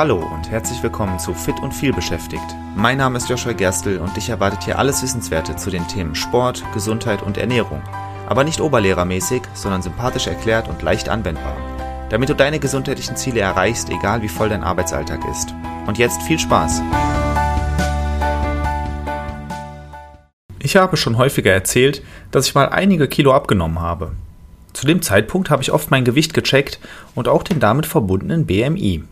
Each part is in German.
Hallo und herzlich willkommen zu Fit und viel beschäftigt. Mein Name ist Joshua Gerstl und dich erwartet hier alles Wissenswerte zu den Themen Sport, Gesundheit und Ernährung. Aber nicht oberlehrermäßig, sondern sympathisch erklärt und leicht anwendbar. Damit du deine gesundheitlichen Ziele erreichst, egal wie voll dein Arbeitsalltag ist. Und jetzt viel Spaß! Ich habe schon häufiger erzählt, dass ich mal einige Kilo abgenommen habe. Zu dem Zeitpunkt habe ich oft mein Gewicht gecheckt und auch den damit verbundenen BMI.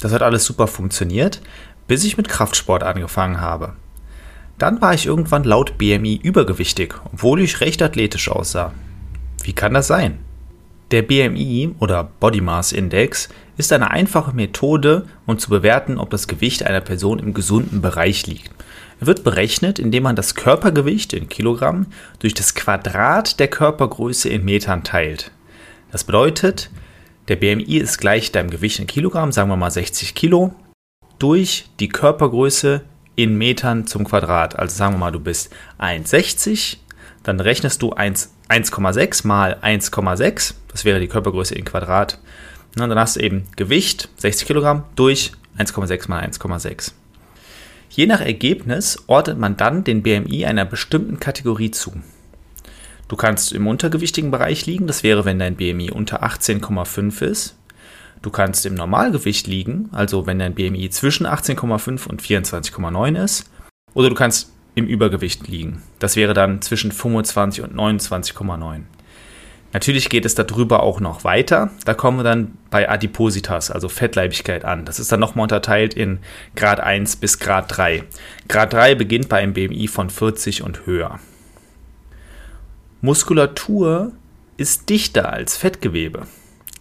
Das hat alles super funktioniert, bis ich mit Kraftsport angefangen habe. Dann war ich irgendwann laut BMI übergewichtig, obwohl ich recht athletisch aussah. Wie kann das sein? Der BMI oder Body Mass Index ist eine einfache Methode, um zu bewerten, ob das Gewicht einer Person im gesunden Bereich liegt. Er wird berechnet, indem man das Körpergewicht in Kilogramm durch das Quadrat der Körpergröße in Metern teilt. Das bedeutet, der BMI ist gleich deinem Gewicht in Kilogramm, sagen wir mal 60 Kilo, durch die Körpergröße in Metern zum Quadrat. Also sagen wir mal, du bist 1,60, dann rechnest du 1,6 mal 1,6, das wäre die Körpergröße in Quadrat. Und dann hast du eben Gewicht, 60 Kilogramm, durch 1,6 mal 1,6. Je nach Ergebnis ordnet man dann den BMI einer bestimmten Kategorie zu. Du kannst im untergewichtigen Bereich liegen, das wäre, wenn dein BMI unter 18,5 ist. Du kannst im Normalgewicht liegen, also wenn dein BMI zwischen 18,5 und 24,9 ist. Oder du kannst im Übergewicht liegen. Das wäre dann zwischen 25 und 29,9. Natürlich geht es darüber auch noch weiter. Da kommen wir dann bei Adipositas, also Fettleibigkeit an. Das ist dann nochmal unterteilt in Grad 1 bis Grad 3. Grad 3 beginnt bei einem BMI von 40 und höher. Muskulatur ist dichter als Fettgewebe.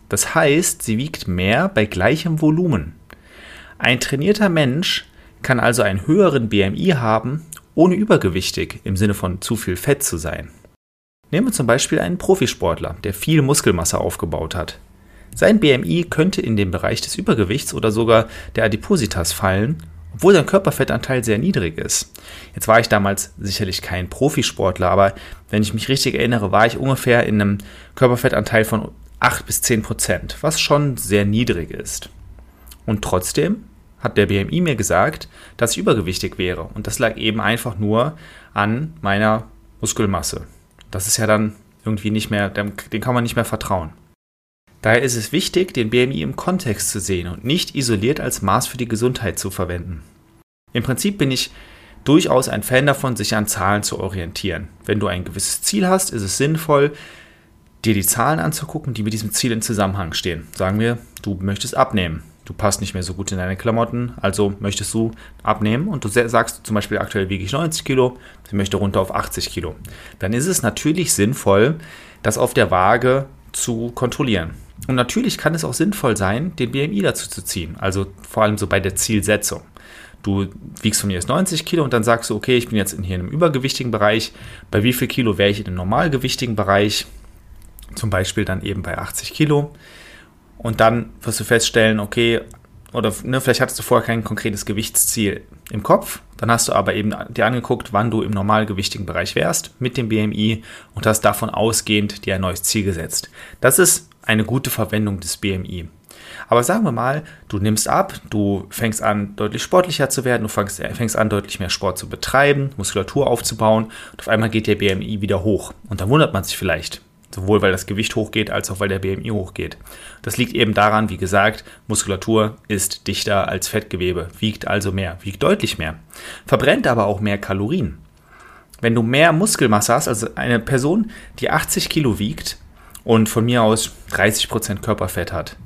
Das heißt, sie wiegt mehr bei gleichem Volumen. Ein trainierter Mensch kann also einen höheren BMI haben, ohne übergewichtig im Sinne von zu viel Fett zu sein. Nehmen wir zum Beispiel einen Profisportler, der viel Muskelmasse aufgebaut hat. Sein BMI könnte in den Bereich des Übergewichts oder sogar der Adipositas fallen, obwohl sein Körperfettanteil sehr niedrig ist. Jetzt war ich damals sicherlich kein Profisportler, aber wenn ich mich richtig erinnere, war ich ungefähr in einem Körperfettanteil von 8 bis 10 Prozent, was schon sehr niedrig ist. Und trotzdem hat der BMI mir gesagt, dass ich übergewichtig wäre. Und das lag eben einfach nur an meiner Muskelmasse. Das ist ja dann irgendwie nicht mehr, den kann man nicht mehr vertrauen. Daher ist es wichtig, den BMI im Kontext zu sehen und nicht isoliert als Maß für die Gesundheit zu verwenden. Im Prinzip bin ich durchaus ein Fan davon, sich an Zahlen zu orientieren. Wenn du ein gewisses Ziel hast, ist es sinnvoll, dir die Zahlen anzugucken, die mit diesem Ziel in Zusammenhang stehen. Sagen wir, du möchtest abnehmen du passt nicht mehr so gut in deine Klamotten, also möchtest du abnehmen und du sagst zum Beispiel aktuell wiege ich 90 Kilo, ich möchte runter auf 80 Kilo, dann ist es natürlich sinnvoll, das auf der Waage zu kontrollieren. Und natürlich kann es auch sinnvoll sein, den BMI dazu zu ziehen, also vor allem so bei der Zielsetzung. Du wiegst von mir jetzt 90 Kilo und dann sagst du, okay, ich bin jetzt in hier in einem übergewichtigen Bereich. Bei wie viel Kilo wäre ich in einem normalgewichtigen Bereich? Zum Beispiel dann eben bei 80 Kilo. Und dann wirst du feststellen, okay, oder ne, vielleicht hattest du vorher kein konkretes Gewichtsziel im Kopf, dann hast du aber eben dir angeguckt, wann du im normalgewichtigen Bereich wärst mit dem BMI und hast davon ausgehend dir ein neues Ziel gesetzt. Das ist eine gute Verwendung des BMI. Aber sagen wir mal, du nimmst ab, du fängst an, deutlich sportlicher zu werden, du fängst, fängst an, deutlich mehr Sport zu betreiben, Muskulatur aufzubauen und auf einmal geht der BMI wieder hoch. Und dann wundert man sich vielleicht, Sowohl weil das Gewicht hochgeht, als auch weil der BMI hochgeht. Das liegt eben daran, wie gesagt, Muskulatur ist dichter als Fettgewebe, wiegt also mehr, wiegt deutlich mehr, verbrennt aber auch mehr Kalorien. Wenn du mehr Muskelmasse hast, also eine Person, die 80 Kilo wiegt und von mir aus 30% Körperfett hat,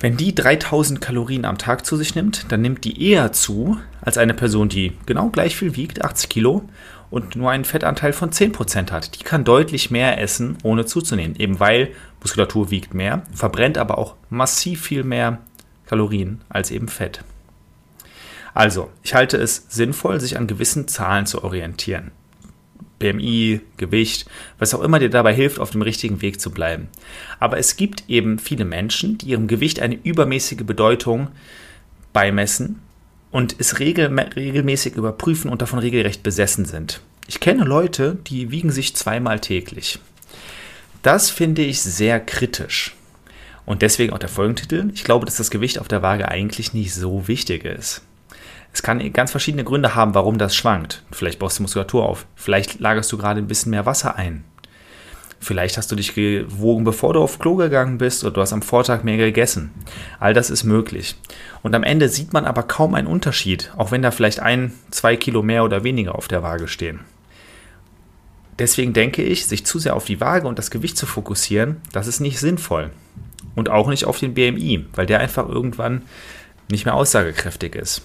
wenn die 3000 Kalorien am Tag zu sich nimmt, dann nimmt die eher zu als eine Person, die genau gleich viel wiegt, 80 Kilo, und nur einen Fettanteil von 10% hat. Die kann deutlich mehr essen, ohne zuzunehmen. Eben weil Muskulatur wiegt mehr, verbrennt aber auch massiv viel mehr Kalorien als eben Fett. Also, ich halte es sinnvoll, sich an gewissen Zahlen zu orientieren. BMI, Gewicht, was auch immer dir dabei hilft, auf dem richtigen Weg zu bleiben. Aber es gibt eben viele Menschen, die ihrem Gewicht eine übermäßige Bedeutung beimessen und es regelmäßig überprüfen und davon regelrecht besessen sind. Ich kenne Leute, die wiegen sich zweimal täglich. Das finde ich sehr kritisch. Und deswegen auch der Folgentitel. Ich glaube, dass das Gewicht auf der Waage eigentlich nicht so wichtig ist. Es kann ganz verschiedene Gründe haben, warum das schwankt. Vielleicht baust du Muskulatur auf. Vielleicht lagerst du gerade ein bisschen mehr Wasser ein. Vielleicht hast du dich gewogen, bevor du auf Klo gegangen bist oder du hast am Vortag mehr gegessen. All das ist möglich. Und am Ende sieht man aber kaum einen Unterschied, auch wenn da vielleicht ein, zwei Kilo mehr oder weniger auf der Waage stehen. Deswegen denke ich, sich zu sehr auf die Waage und das Gewicht zu fokussieren, das ist nicht sinnvoll. Und auch nicht auf den BMI, weil der einfach irgendwann nicht mehr aussagekräftig ist.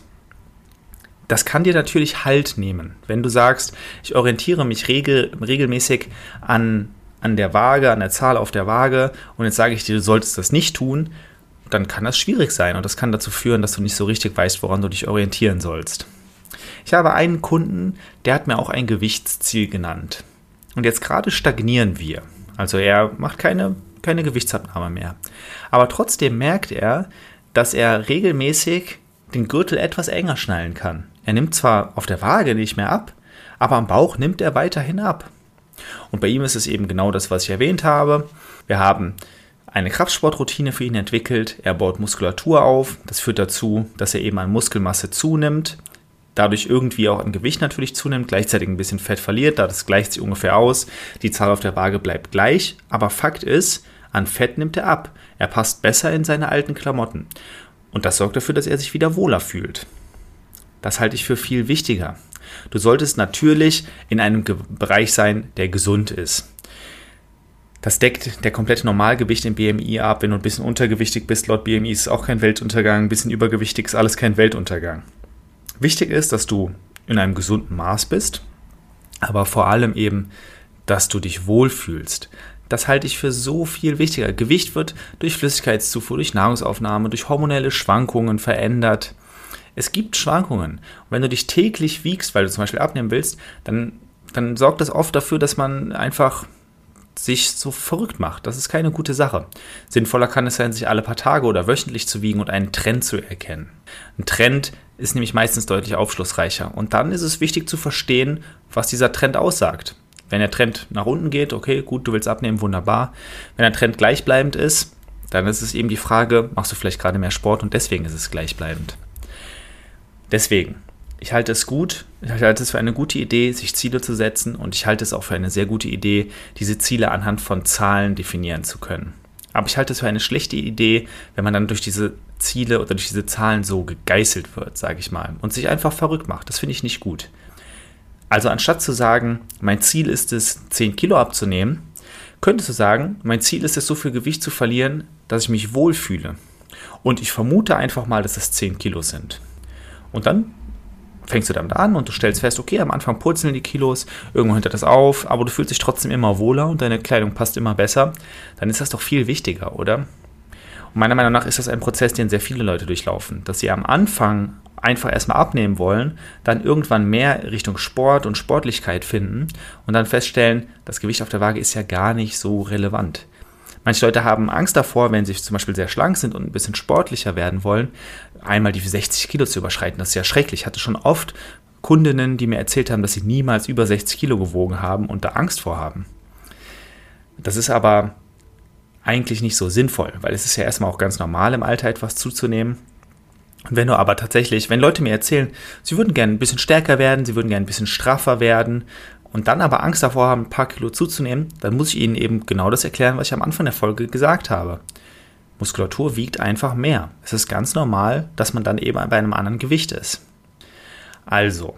Das kann dir natürlich Halt nehmen, wenn du sagst, ich orientiere mich regel, regelmäßig an an der Waage, an der Zahl auf der Waage und jetzt sage ich dir, du solltest das nicht tun, dann kann das schwierig sein und das kann dazu führen, dass du nicht so richtig weißt, woran du dich orientieren sollst. Ich habe einen Kunden, der hat mir auch ein Gewichtsziel genannt. Und jetzt gerade stagnieren wir. Also er macht keine, keine Gewichtsabnahme mehr. Aber trotzdem merkt er, dass er regelmäßig den Gürtel etwas enger schnallen kann. Er nimmt zwar auf der Waage nicht mehr ab, aber am Bauch nimmt er weiterhin ab. Und bei ihm ist es eben genau das, was ich erwähnt habe. Wir haben eine Kraftsportroutine für ihn entwickelt. Er baut Muskulatur auf. Das führt dazu, dass er eben an Muskelmasse zunimmt. Dadurch irgendwie auch an Gewicht natürlich zunimmt, gleichzeitig ein bisschen Fett verliert. Da das gleicht sich ungefähr aus. Die Zahl auf der Waage bleibt gleich. Aber Fakt ist, an Fett nimmt er ab. Er passt besser in seine alten Klamotten. Und das sorgt dafür, dass er sich wieder wohler fühlt. Das halte ich für viel wichtiger. Du solltest natürlich in einem Bereich sein, der gesund ist. Das deckt der komplette Normalgewicht im BMI ab. Wenn du ein bisschen untergewichtig bist, laut BMI ist es auch kein Weltuntergang. Ein bisschen übergewichtig ist alles kein Weltuntergang. Wichtig ist, dass du in einem gesunden Maß bist, aber vor allem eben, dass du dich wohlfühlst. Das halte ich für so viel wichtiger. Gewicht wird durch Flüssigkeitszufuhr, durch Nahrungsaufnahme, durch hormonelle Schwankungen verändert. Es gibt Schwankungen. Und wenn du dich täglich wiegst, weil du zum Beispiel abnehmen willst, dann, dann sorgt das oft dafür, dass man einfach sich so verrückt macht. Das ist keine gute Sache. Sinnvoller kann es sein, sich alle paar Tage oder wöchentlich zu wiegen und einen Trend zu erkennen. Ein Trend ist nämlich meistens deutlich aufschlussreicher. Und dann ist es wichtig zu verstehen, was dieser Trend aussagt. Wenn der Trend nach unten geht, okay, gut, du willst abnehmen, wunderbar. Wenn der Trend gleichbleibend ist, dann ist es eben die Frage, machst du vielleicht gerade mehr Sport und deswegen ist es gleichbleibend. Deswegen, ich halte es gut, ich halte es für eine gute Idee, sich Ziele zu setzen und ich halte es auch für eine sehr gute Idee, diese Ziele anhand von Zahlen definieren zu können. Aber ich halte es für eine schlechte Idee, wenn man dann durch diese Ziele oder durch diese Zahlen so gegeißelt wird, sage ich mal, und sich einfach verrückt macht. Das finde ich nicht gut. Also anstatt zu sagen, mein Ziel ist es, 10 Kilo abzunehmen, könntest du sagen, mein Ziel ist es, so viel Gewicht zu verlieren, dass ich mich wohlfühle. Und ich vermute einfach mal, dass es 10 Kilo sind. Und dann fängst du damit an und du stellst fest, okay, am Anfang purzeln die Kilos, irgendwann hört das auf, aber du fühlst dich trotzdem immer wohler und deine Kleidung passt immer besser, dann ist das doch viel wichtiger, oder? Und meiner Meinung nach ist das ein Prozess, den sehr viele Leute durchlaufen, dass sie am Anfang einfach erstmal abnehmen wollen, dann irgendwann mehr Richtung Sport und Sportlichkeit finden und dann feststellen, das Gewicht auf der Waage ist ja gar nicht so relevant. Manche Leute haben Angst davor, wenn sie zum Beispiel sehr schlank sind und ein bisschen sportlicher werden wollen, einmal die 60 Kilo zu überschreiten. Das ist ja schrecklich. Ich hatte schon oft Kundinnen, die mir erzählt haben, dass sie niemals über 60 Kilo gewogen haben und da Angst vor haben. Das ist aber eigentlich nicht so sinnvoll, weil es ist ja erstmal auch ganz normal im Alter etwas zuzunehmen. Und wenn du aber tatsächlich, wenn Leute mir erzählen, sie würden gerne ein bisschen stärker werden, sie würden gerne ein bisschen straffer werden und dann aber Angst davor haben, ein paar Kilo zuzunehmen, dann muss ich ihnen eben genau das erklären, was ich am Anfang der Folge gesagt habe. Muskulatur wiegt einfach mehr. Es ist ganz normal, dass man dann eben bei einem anderen Gewicht ist. Also,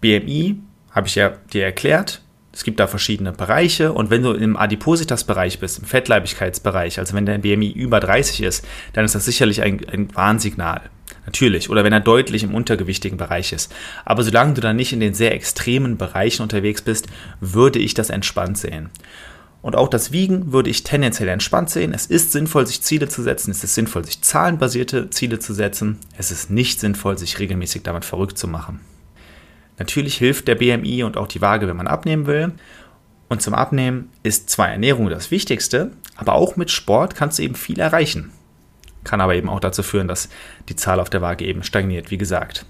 BMI habe ich ja dir erklärt. Es gibt da verschiedene Bereiche und wenn du im Adipositas-Bereich bist, im Fettleibigkeitsbereich, also wenn dein BMI über 30 ist, dann ist das sicherlich ein, ein Warnsignal. Natürlich. Oder wenn er deutlich im untergewichtigen Bereich ist. Aber solange du dann nicht in den sehr extremen Bereichen unterwegs bist, würde ich das entspannt sehen. Und auch das Wiegen würde ich tendenziell entspannt sehen. Es ist sinnvoll, sich Ziele zu setzen. Es ist sinnvoll, sich zahlenbasierte Ziele zu setzen. Es ist nicht sinnvoll, sich regelmäßig damit verrückt zu machen. Natürlich hilft der BMI und auch die Waage, wenn man abnehmen will. Und zum Abnehmen ist zwar Ernährung das Wichtigste, aber auch mit Sport kannst du eben viel erreichen kann aber eben auch dazu führen, dass die Zahl auf der Waage eben stagniert, wie gesagt.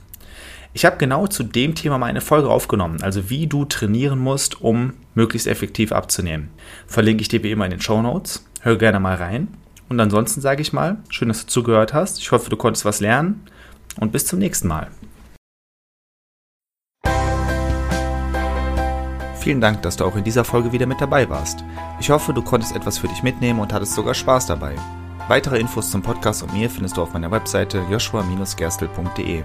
Ich habe genau zu dem Thema mal eine Folge aufgenommen, also wie du trainieren musst, um möglichst effektiv abzunehmen. Verlinke ich dir wie immer in den Show Notes. Hör gerne mal rein. Und ansonsten sage ich mal, schön, dass du zugehört hast. Ich hoffe, du konntest was lernen und bis zum nächsten Mal. Vielen Dank, dass du auch in dieser Folge wieder mit dabei warst. Ich hoffe, du konntest etwas für dich mitnehmen und hattest sogar Spaß dabei. Weitere Infos zum Podcast und mir findest du auf meiner Webseite joshua-gerstel.de.